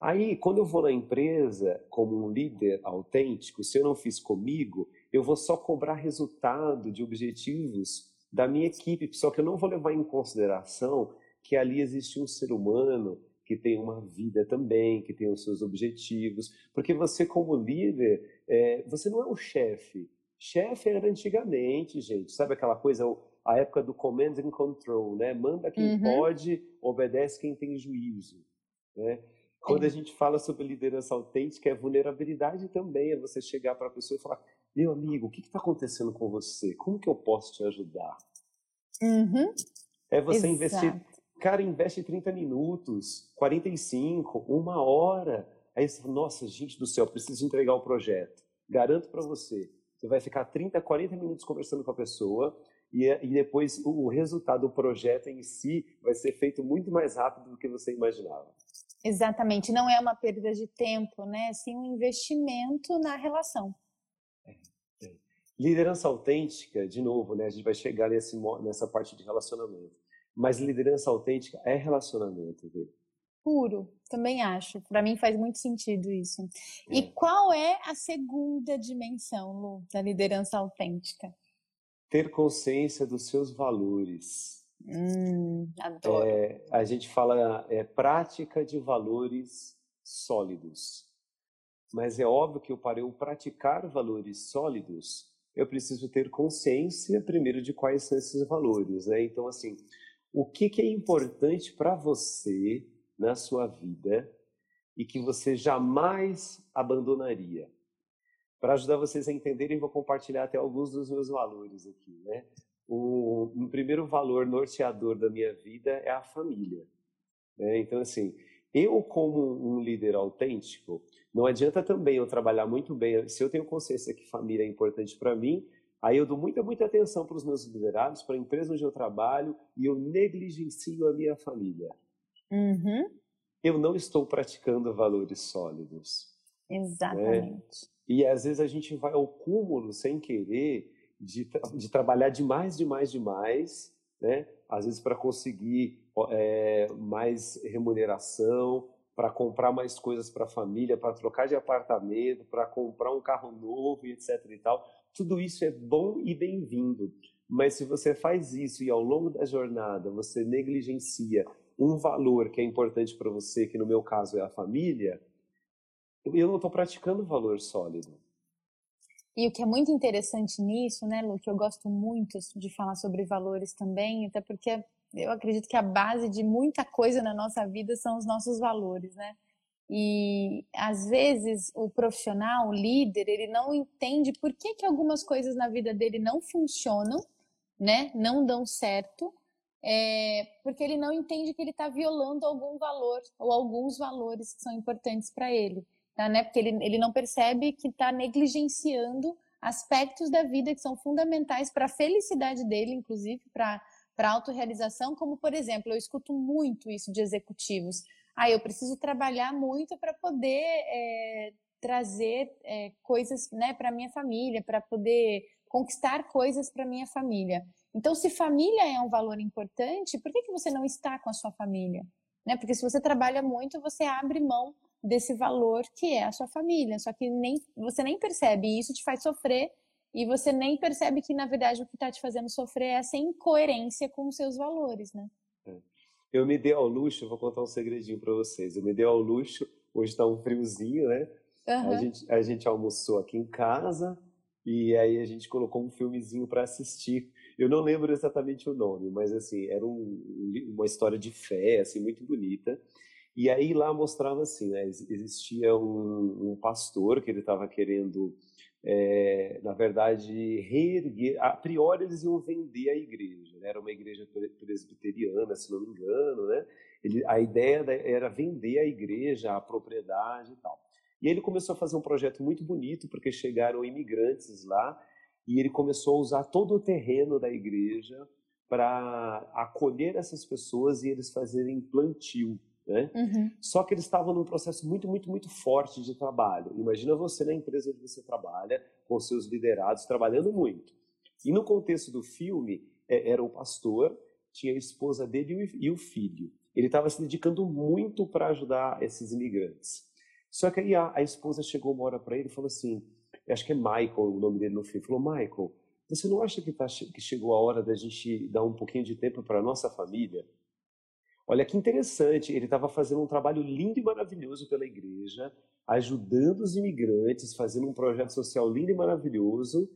Aí, quando eu vou na empresa como um líder autêntico, se eu não fiz comigo, eu vou só cobrar resultado de objetivos da minha equipe, só que eu não vou levar em consideração que ali existe um ser humano que tem uma vida também, que tem os seus objetivos, porque você como líder, é, você não é o chefe. Chefe era antigamente, gente, sabe aquela coisa, a época do command and control, né? Manda quem uhum. pode, obedece quem tem juízo, né? Quando a gente fala sobre liderança autêntica, é vulnerabilidade também, é você chegar para a pessoa e falar, meu amigo, o que está acontecendo com você? Como que eu posso te ajudar? Uhum. É você Exato. investir, cara, investe 30 minutos, 45, uma hora. Aí você fala, nossa, gente do céu, preciso entregar o projeto. Garanto para você, você vai ficar 30, 40 minutos conversando com a pessoa, e, e depois o resultado do projeto em si vai ser feito muito mais rápido do que você imaginava. Exatamente, não é uma perda de tempo, né? Sim, um investimento na relação. Liderança autêntica, de novo, né? A gente vai chegar nesse, nessa parte de relacionamento. Mas liderança autêntica é relacionamento, viu? Puro, também acho. Para mim faz muito sentido isso. É. E qual é a segunda dimensão, Lu, da liderança autêntica? ter consciência dos seus valores. Hum, adoro. É, a gente fala é, prática de valores sólidos. Mas é óbvio que eu, para eu praticar valores sólidos, eu preciso ter consciência primeiro de quais são esses valores. Né? Então, assim, o que, que é importante para você na sua vida e que você jamais abandonaria? Para ajudar vocês a entenderem, vou compartilhar até alguns dos meus valores aqui, né? O, primeiro valor norteador da minha vida é a família. Né? Então, assim, eu como um líder autêntico, não adianta também eu trabalhar muito bem. Se eu tenho consciência que família é importante para mim, aí eu dou muita, muita atenção para os meus liderados, para a empresa onde eu trabalho, e eu negligencio a minha família. Uhum. Eu não estou praticando valores sólidos. Né? Exatamente. Né? E às vezes a gente vai ao cúmulo sem querer de, de trabalhar demais, demais, demais, né? Às vezes para conseguir é, mais remuneração, para comprar mais coisas para a família, para trocar de apartamento, para comprar um carro novo e etc e tal. Tudo isso é bom e bem-vindo. Mas se você faz isso e ao longo da jornada você negligencia um valor que é importante para você, que no meu caso é a família, eu não estou praticando valor sólido. E o que é muito interessante nisso, né, Lu, que eu gosto muito de falar sobre valores também, até porque eu acredito que a base de muita coisa na nossa vida são os nossos valores, né? E às vezes o profissional, o líder, ele não entende por que, que algumas coisas na vida dele não funcionam, né? Não dão certo, é, porque ele não entende que ele está violando algum valor ou alguns valores que são importantes para ele tá, né? Porque ele, ele não percebe que está negligenciando aspectos da vida que são fundamentais para a felicidade dele, inclusive para para autorrealização, como por exemplo, eu escuto muito isso de executivos. Ah, eu preciso trabalhar muito para poder é, trazer é, coisas né, para minha família, para poder conquistar coisas para minha família. Então, se família é um valor importante, por que, que você não está com a sua família? Né? Porque se você trabalha muito, você abre mão desse valor que é a sua família. Só que nem, você nem percebe, e isso te faz sofrer, e você nem percebe que, na verdade, o que está te fazendo sofrer é essa incoerência com os seus valores, né? É. Eu me dei ao luxo, vou contar um segredinho para vocês. Eu me dei ao luxo, hoje está um friozinho, né? Uhum. A, gente, a gente almoçou aqui em casa e aí a gente colocou um filmezinho para assistir. Eu não lembro exatamente o nome, mas assim, era um, uma história de fé, assim, muito bonita. E aí lá mostrava assim, né, existia um, um pastor que ele estava querendo, é, na verdade, reerguer. A priori eles iam vender a igreja, né? era uma igreja presbiteriana, se não me engano, né? Ele, a ideia era vender a igreja, a propriedade e tal. E ele começou a fazer um projeto muito bonito, porque chegaram imigrantes lá, e ele começou a usar todo o terreno da igreja para acolher essas pessoas e eles fazerem plantio. Né? Uhum. Só que eles estavam num processo muito, muito, muito forte de trabalho. Imagina você na empresa onde você trabalha, com seus liderados, trabalhando muito. E no contexto do filme, é, era o pastor, tinha a esposa dele e o filho. Ele estava se dedicando muito para ajudar esses imigrantes. Só que aí a, a esposa chegou uma hora para ele e falou assim, acho que é Michael o nome dele no filme, falou, Michael, você não acha que, tá, que chegou a hora da gente dar um pouquinho de tempo para a nossa família? Olha que interessante, ele estava fazendo um trabalho lindo e maravilhoso pela igreja, ajudando os imigrantes, fazendo um projeto social lindo e maravilhoso,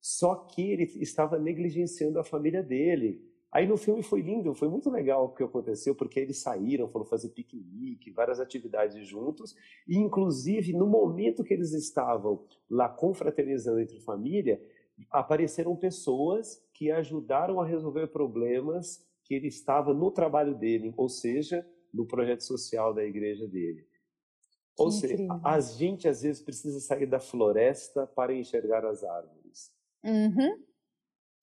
só que ele estava negligenciando a família dele. Aí no filme foi lindo, foi muito legal o que aconteceu, porque eles saíram, foram fazer piquenique, várias atividades juntos, e inclusive no momento que eles estavam lá confraternizando entre família, apareceram pessoas que ajudaram a resolver problemas que ele estava no trabalho dele, ou seja, no projeto social da igreja dele. Ou seja, a gente às vezes precisa sair da floresta para enxergar as árvores. Uhum.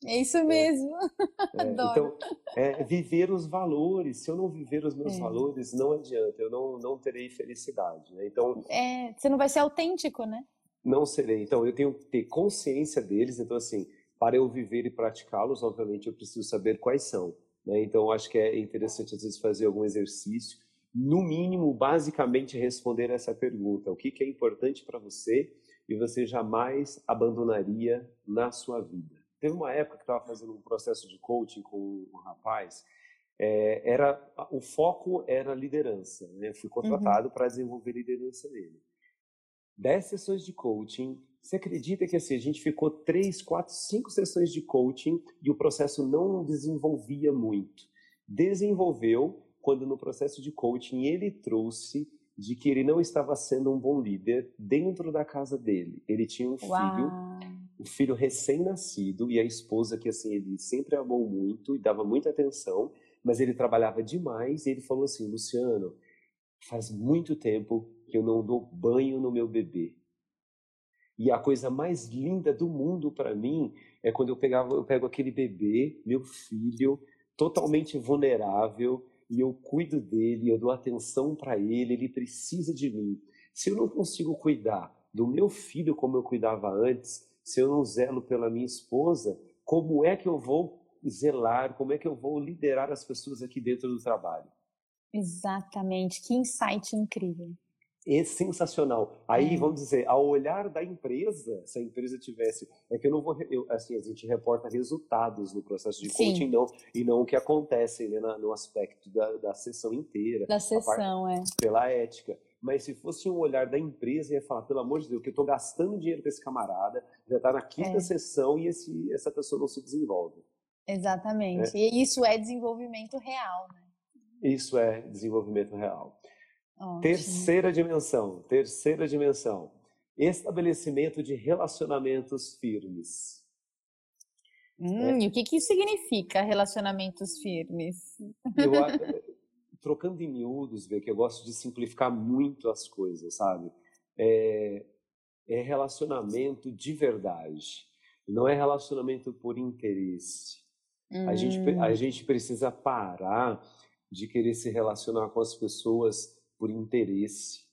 É isso é. mesmo. É, então, é viver os valores. Se eu não viver os meus é. valores, não adianta. Eu não, não terei felicidade. Né? Então, é, você não vai ser autêntico, né? Não serei. Então, eu tenho que ter consciência deles. Então, assim, para eu viver e praticá-los, obviamente, eu preciso saber quais são. Né? Então, acho que é interessante, às vezes, fazer algum exercício. No mínimo, basicamente, responder essa pergunta: o que, que é importante para você e você jamais abandonaria na sua vida? Teve uma época que estava fazendo um processo de coaching com um rapaz. É, era o foco era liderança. Né? fui contratado uhum. para desenvolver liderança nele. Dez sessões de coaching. Você acredita que assim, a gente ficou três, quatro, cinco sessões de coaching e o processo não desenvolvia muito. Desenvolveu quando no processo de coaching ele trouxe de que ele não estava sendo um bom líder dentro da casa dele. Ele tinha um filho o filho recém-nascido e a esposa que assim ele sempre amou muito e dava muita atenção, mas ele trabalhava demais e ele falou assim, Luciano, faz muito tempo que eu não dou banho no meu bebê. E a coisa mais linda do mundo para mim é quando eu pegava, eu pego aquele bebê, meu filho, totalmente vulnerável, e eu cuido dele, eu dou atenção para ele, ele precisa de mim. Se eu não consigo cuidar do meu filho como eu cuidava antes, se eu não zelo pela minha esposa, como é que eu vou zelar, como é que eu vou liderar as pessoas aqui dentro do trabalho? Exatamente, que insight incrível. É sensacional. Aí, é. vamos dizer, ao olhar da empresa, se a empresa tivesse. É que eu não vou. Eu, assim, a gente reporta resultados no processo de coaching não, e não o que acontece né, no aspecto da, da sessão inteira. Da sessão, é. Pela ética mas se fosse um olhar da empresa, ia falar, pelo amor de Deus, que eu estou gastando dinheiro com esse camarada, já está na quinta é. sessão e esse, essa pessoa não se desenvolve. Exatamente. É. E isso é desenvolvimento real, né? Isso é desenvolvimento real. Ótimo. Terceira dimensão, terceira dimensão. Estabelecimento de relacionamentos firmes. Hum, é. E o que, que isso significa, relacionamentos firmes? Eu, trocando em miúdos, ver que eu gosto de simplificar muito as coisas, sabe? É, é relacionamento de verdade. Não é relacionamento por interesse. Hum. A, gente, a hum. gente precisa parar de querer se relacionar com as pessoas por interesse,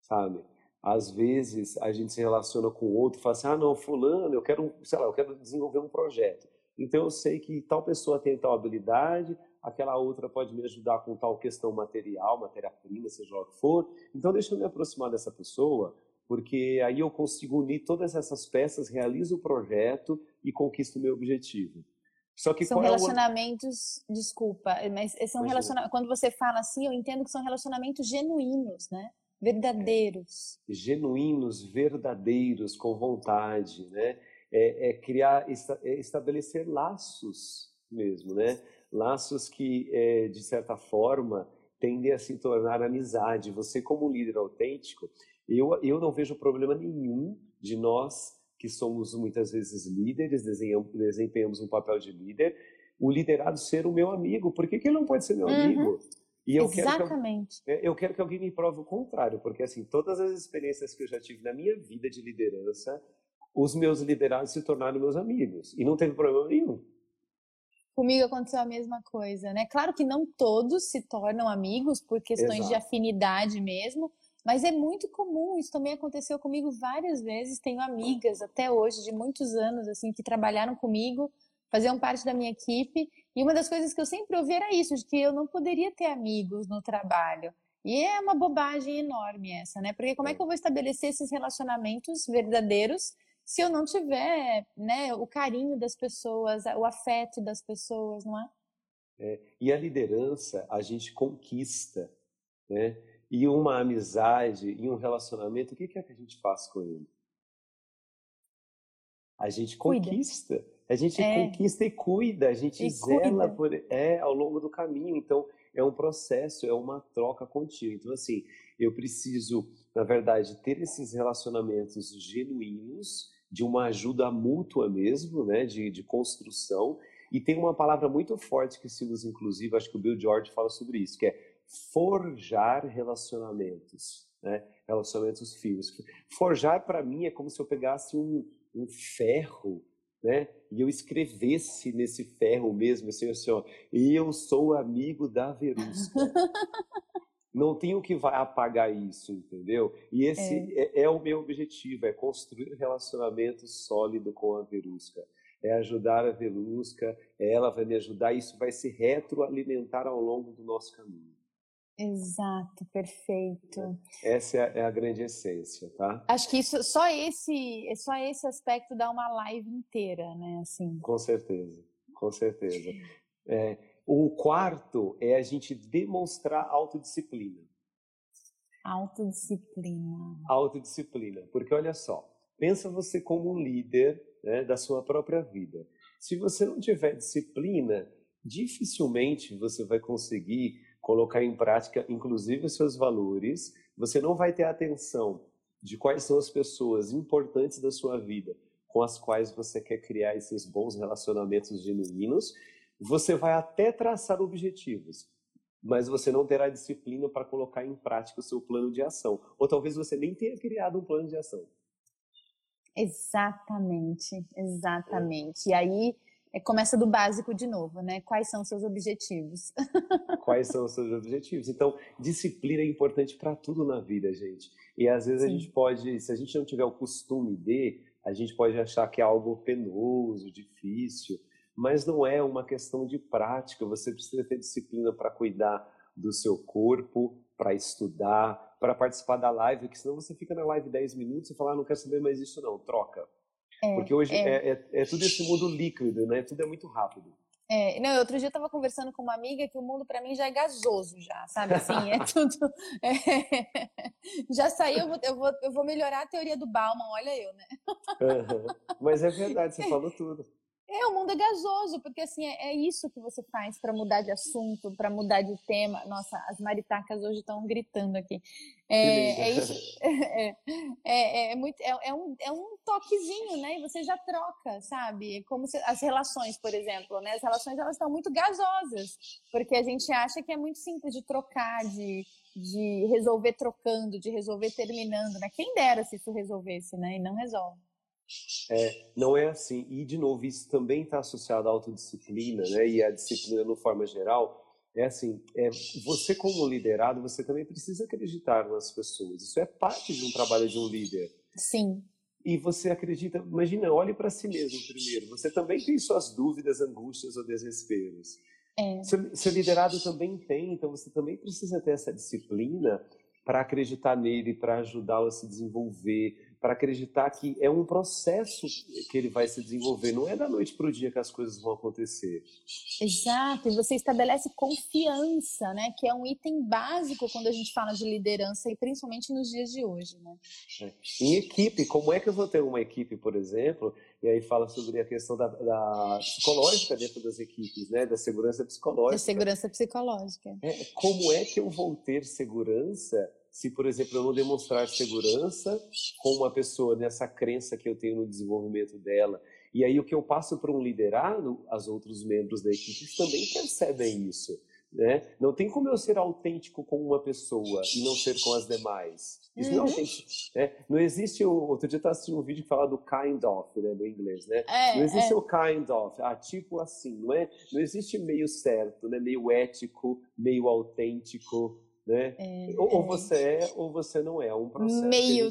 sabe? Às vezes a gente se relaciona com o outro fala assim: ah, não, Fulano, eu quero, sei lá, eu quero desenvolver um projeto. Então eu sei que tal pessoa tem tal habilidade, aquela outra pode me ajudar com tal questão material, matéria-prima, seja lá o que for. Então, deixa eu me aproximar dessa pessoa, porque aí eu consigo unir todas essas peças, realizo o projeto e conquisto o meu objetivo. Só que são relacionamentos, é o... desculpa, mas são relacionamentos. Quando você fala assim, eu entendo que são relacionamentos genuínos, né? Verdadeiros. É, genuínos, verdadeiros, com vontade, né? É, é criar, é estabelecer laços mesmo, né? laços que, é, de certa forma, tendem a se tornar amizade. Você, como líder autêntico, eu, eu não vejo problema nenhum de nós, que somos muitas vezes líderes, desempenhamos um papel de líder, o liderado ser o meu amigo. Por que, que ele não pode ser meu uhum. amigo? E eu Exatamente. Quero que, eu, eu quero que alguém me prove o contrário, porque assim, todas as experiências que eu já tive na minha vida de liderança, os meus liderados se tornaram meus amigos. E não teve problema nenhum. Comigo aconteceu a mesma coisa, né? Claro que não todos se tornam amigos por questões Exato. de afinidade mesmo, mas é muito comum. Isso também aconteceu comigo várias vezes. Tenho amigas até hoje de muitos anos assim que trabalharam comigo, faziam parte da minha equipe, e uma das coisas que eu sempre ouvi era isso, de que eu não poderia ter amigos no trabalho. E é uma bobagem enorme essa, né? Porque como é que eu vou estabelecer esses relacionamentos verdadeiros se eu não tiver né, o carinho das pessoas, o afeto das pessoas, não é? é e a liderança a gente conquista, né? E uma amizade e um relacionamento, o que é que a gente faz com ele? A gente conquista. Cuida. A gente é. conquista e cuida, a gente e zela por, é, ao longo do caminho. Então, é um processo, é uma troca contínua. Então, assim, eu preciso, na verdade, ter esses relacionamentos genuínos de uma ajuda mútua mesmo, né, de, de construção. E tem uma palavra muito forte que se usa, inclusive, acho que o Bill George fala sobre isso, que é forjar relacionamentos, né? relacionamentos fios. Forjar, para mim, é como se eu pegasse um, um ferro né? E eu escrevesse nesse ferro mesmo, assim, assim ó, eu sou amigo da Verusca. não tem o que vai apagar isso, entendeu? E esse é. É, é o meu objetivo, é construir um relacionamento sólido com a Verusca. É ajudar a Verusca, ela vai me ajudar, isso vai se retroalimentar ao longo do nosso caminho. Exato, perfeito. Essa é a, é a, grande essência, tá? Acho que isso, só esse, só esse aspecto dá uma live inteira, né? Assim. Com certeza, com certeza. É, o quarto é a gente demonstrar autodisciplina. Autodisciplina. Autodisciplina. Porque olha só, pensa você como um líder né, da sua própria vida. Se você não tiver disciplina, dificilmente você vai conseguir colocar em prática, inclusive, os seus valores. Você não vai ter atenção de quais são as pessoas importantes da sua vida com as quais você quer criar esses bons relacionamentos genuínos você vai até traçar objetivos, mas você não terá disciplina para colocar em prática o seu plano de ação. Ou talvez você nem tenha criado um plano de ação. Exatamente, exatamente. É. E aí é, começa do básico de novo, né? Quais são os seus objetivos? Quais são os seus objetivos? Então, disciplina é importante para tudo na vida, gente. E às vezes Sim. a gente pode, se a gente não tiver o costume de, a gente pode achar que é algo penoso, difícil mas não é uma questão de prática. Você precisa ter disciplina para cuidar do seu corpo, para estudar, para participar da live, que senão você fica na live 10 minutos e fala, ah, não quero saber mais disso não, troca. É, Porque hoje é. É, é, é tudo esse mundo líquido, né? Tudo é muito rápido. É, não, outro dia eu estava conversando com uma amiga que o mundo para mim já é gasoso, já, sabe? Assim, é tudo. É, já saiu, eu vou, eu vou, eu, vou, melhorar a teoria do Bauman, olha eu, né? Mas é verdade, você falou tudo. É, o mundo é gasoso, porque assim, é, é isso que você faz para mudar de assunto, para mudar de tema. Nossa, as maritacas hoje estão gritando aqui. É, é isso. É, é, é, muito, é, é, um, é um toquezinho, né? E você já troca, sabe? Como se, as relações, por exemplo, né? As relações elas estão muito gasosas, porque a gente acha que é muito simples de trocar, de, de resolver trocando, de resolver terminando, né? Quem dera se isso resolvesse, né? E não resolve. É, não é assim. E, de novo, isso também está associado à autodisciplina, né? E a disciplina, no forma geral, é assim, é, você como liderado, você também precisa acreditar nas pessoas. Isso é parte de um trabalho de um líder. Sim. E você acredita, imagina, olhe para si mesmo primeiro. Você também tem suas dúvidas, angústias ou desesperos. É. Seu, seu liderado também tem, então você também precisa ter essa disciplina para acreditar nele, para ajudá-lo a se desenvolver, para acreditar que é um processo que ele vai se desenvolver, não é da noite para o dia que as coisas vão acontecer. Exato, e você estabelece confiança, né, que é um item básico quando a gente fala de liderança e principalmente nos dias de hoje, né? É. Em equipe, como é que eu vou ter uma equipe, por exemplo, e aí fala sobre a questão da, da psicológica dentro das equipes, né, da segurança psicológica. Da segurança psicológica. É, como é que eu vou ter segurança se, por exemplo, eu não demonstrar segurança com uma pessoa nessa crença que eu tenho no desenvolvimento dela. E aí o que eu passo para um liderado, os outros membros da equipe também percebem isso. Né? Não tem como eu ser autêntico com uma pessoa e não ser com as demais. Isso uhum. não autêntico. Né? Não existe. O, outro dia eu estava assistindo um vídeo que fala do kind of, né, do inglês. Né? É, não existe é. o kind of. Ah, tipo assim. Não, é, não existe meio certo, né? meio ético, meio autêntico. Né? É, ou, você é ou você não é. É um processo. Meio.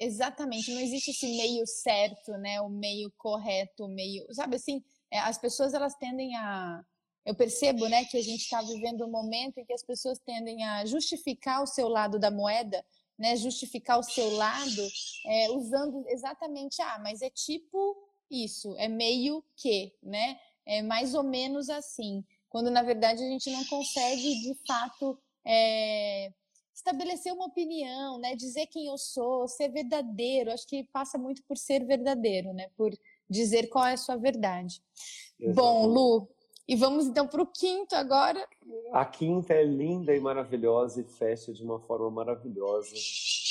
Exatamente, não existe esse meio certo, né? O meio correto, o meio. Sabe assim, é, as pessoas elas tendem a eu percebo né, que a gente está vivendo um momento em que as pessoas tendem a justificar o seu lado da moeda, né, justificar o seu lado, é, usando exatamente, ah, mas é tipo isso, é meio que, né? É mais ou menos assim. Quando na verdade a gente não consegue de fato é, estabelecer uma opinião, né? Dizer quem eu sou, ser verdadeiro. Acho que passa muito por ser verdadeiro, né? Por dizer qual é a sua verdade. Exatamente. Bom, Lu, e vamos então para o quinto agora. A quinta é linda e maravilhosa e fecha de uma forma maravilhosa,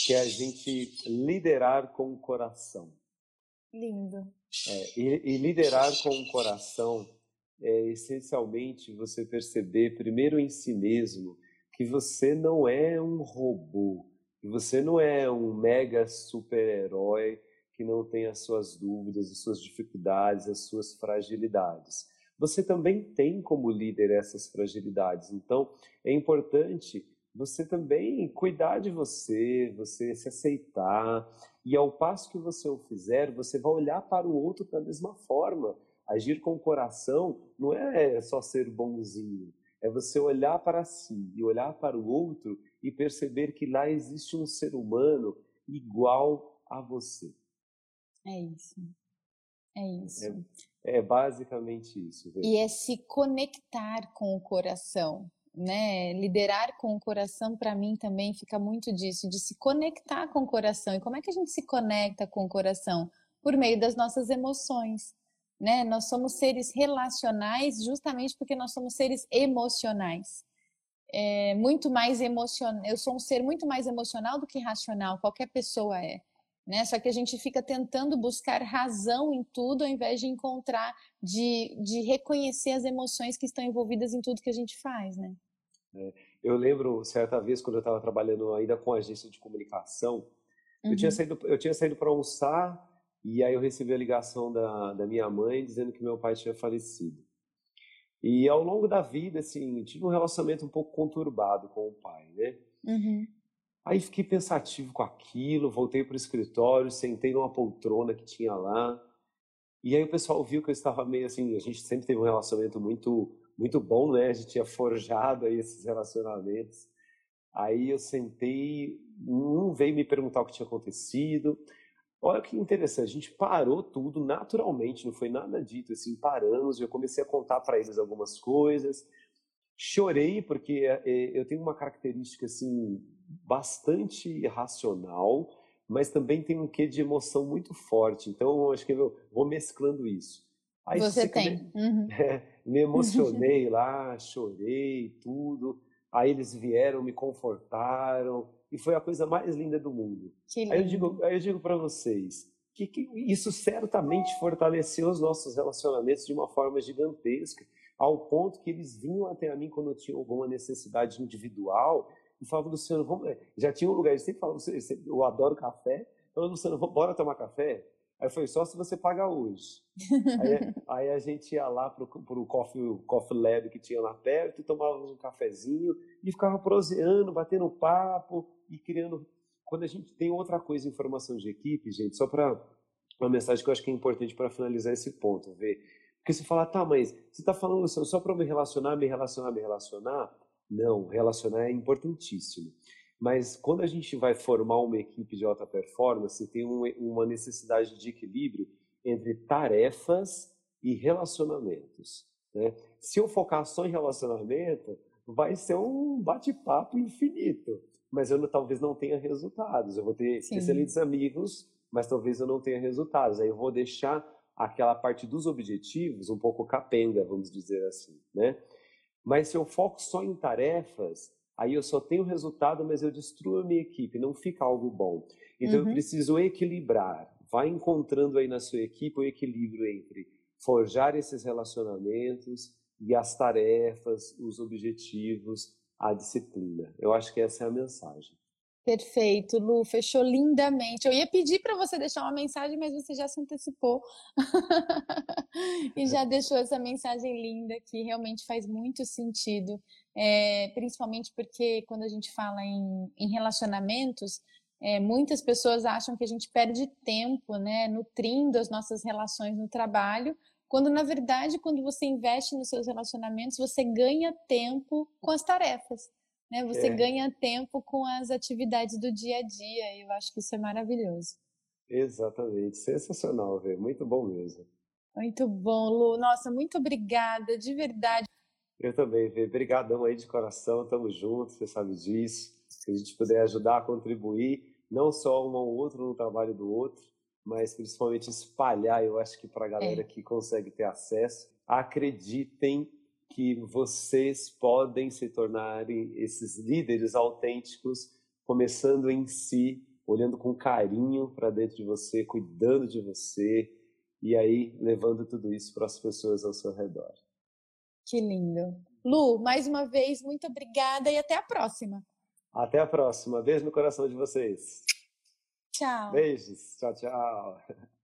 que é a gente liderar com o coração. Lindo. É, e, e liderar com o coração é essencialmente você perceber, primeiro em si mesmo, que você não é um robô, que você não é um mega super-herói que não tem as suas dúvidas, as suas dificuldades, as suas fragilidades você também tem como líder essas fragilidades. Então, é importante você também cuidar de você, você se aceitar. E ao passo que você o fizer, você vai olhar para o outro da mesma forma. Agir com o coração não é só ser bonzinho, é você olhar para si e olhar para o outro e perceber que lá existe um ser humano igual a você. É isso. É isso. É, é basicamente isso. E é se conectar com o coração, né? Liderar com o coração, para mim, também fica muito disso, de se conectar com o coração. E como é que a gente se conecta com o coração? Por meio das nossas emoções, né? Nós somos seres relacionais justamente porque nós somos seres emocionais. É muito mais emocional. Eu sou um ser muito mais emocional do que racional. Qualquer pessoa é né? Só que a gente fica tentando buscar razão em tudo ao invés de encontrar, de, de reconhecer as emoções que estão envolvidas em tudo que a gente faz, né? É, eu lembro certa vez quando eu estava trabalhando ainda com agência de comunicação, uhum. eu tinha uhum. saído eu tinha saído para almoçar e aí eu recebi a ligação da, da minha mãe dizendo que meu pai tinha falecido. E ao longo da vida, assim, tive um relacionamento um pouco conturbado com o pai, né? Uhum. Aí fiquei pensativo com aquilo, voltei para o escritório, sentei numa poltrona que tinha lá. E aí o pessoal viu que eu estava meio assim, a gente sempre teve um relacionamento muito muito bom, né? A gente tinha forjado aí esses relacionamentos. Aí eu sentei, um veio me perguntar o que tinha acontecido. Olha que interessante, a gente parou tudo naturalmente, não foi nada dito, assim, paramos, eu comecei a contar para eles algumas coisas. Chorei porque é, eu tenho uma característica assim bastante racional, mas também tem um quê de emoção muito forte. Então, acho que eu vou mesclando isso. Aí Você tem. Me, uhum. é, me emocionei lá, chorei, tudo. Aí eles vieram, me confortaram e foi a coisa mais linda do mundo. Aí eu digo, aí eu digo para vocês que, que isso certamente fortaleceu os nossos relacionamentos de uma forma gigantesca, ao ponto que eles vinham até a mim quando eu tinha alguma necessidade individual e falava, Luciano, vamos... É, já tinha um lugar, ele sempre falava, eu adoro café, falou, Luciano, bora tomar café? Aí foi só se você pagar hoje. aí, aí, a gente ia lá pro, pro coffee, coffee lab que tinha lá perto e tomava um cafezinho e ficava proseando, batendo papo e criando. Quando a gente tem outra coisa, informação de equipe, gente, só para uma mensagem que eu acho que é importante para finalizar esse ponto, ver. Porque você fala, tá, mas você está falando só para me relacionar, me relacionar, me relacionar? Não, relacionar é importantíssimo. Mas quando a gente vai formar uma equipe de alta performance, tem um, uma necessidade de equilíbrio entre tarefas e relacionamentos. Né? Se eu focar só em relacionamento, vai ser um bate-papo infinito, mas eu talvez não tenha resultados. Eu vou ter Sim. excelentes amigos, mas talvez eu não tenha resultados. Aí eu vou deixar aquela parte dos objetivos um pouco capenga, vamos dizer assim, né? Mas se eu foco só em tarefas, aí eu só tenho resultado, mas eu destruo a minha equipe, não fica algo bom. Então uhum. eu preciso equilibrar. Vai encontrando aí na sua equipe o equilíbrio entre forjar esses relacionamentos, e as tarefas, os objetivos, a disciplina. Eu acho que essa é a mensagem. Perfeito, Lu, fechou lindamente. Eu ia pedir para você deixar uma mensagem, mas você já se antecipou e já deixou essa mensagem linda que realmente faz muito sentido, é, principalmente porque quando a gente fala em, em relacionamentos, é, muitas pessoas acham que a gente perde tempo, né, nutrindo as nossas relações no trabalho, quando na verdade, quando você investe nos seus relacionamentos, você ganha tempo com as tarefas. Né? Você é. ganha tempo com as atividades do dia a dia. E eu acho que isso é maravilhoso. Exatamente. Sensacional, ver. Muito bom mesmo. Muito bom, Lu. Nossa, muito obrigada, de verdade. Eu também, Vê. Obrigadão aí de coração. Tamo juntos, você sabe disso. Se a gente puder ajudar a contribuir, não só um ao outro no trabalho do outro, mas principalmente espalhar, eu acho que para a galera é. que consegue ter acesso, acreditem que vocês podem se tornarem esses líderes autênticos, começando em si, olhando com carinho para dentro de você, cuidando de você e aí levando tudo isso para as pessoas ao seu redor. Que lindo. Lu, mais uma vez, muito obrigada e até a próxima. Até a próxima. Beijo no coração de vocês. Tchau. Beijos. Tchau, tchau.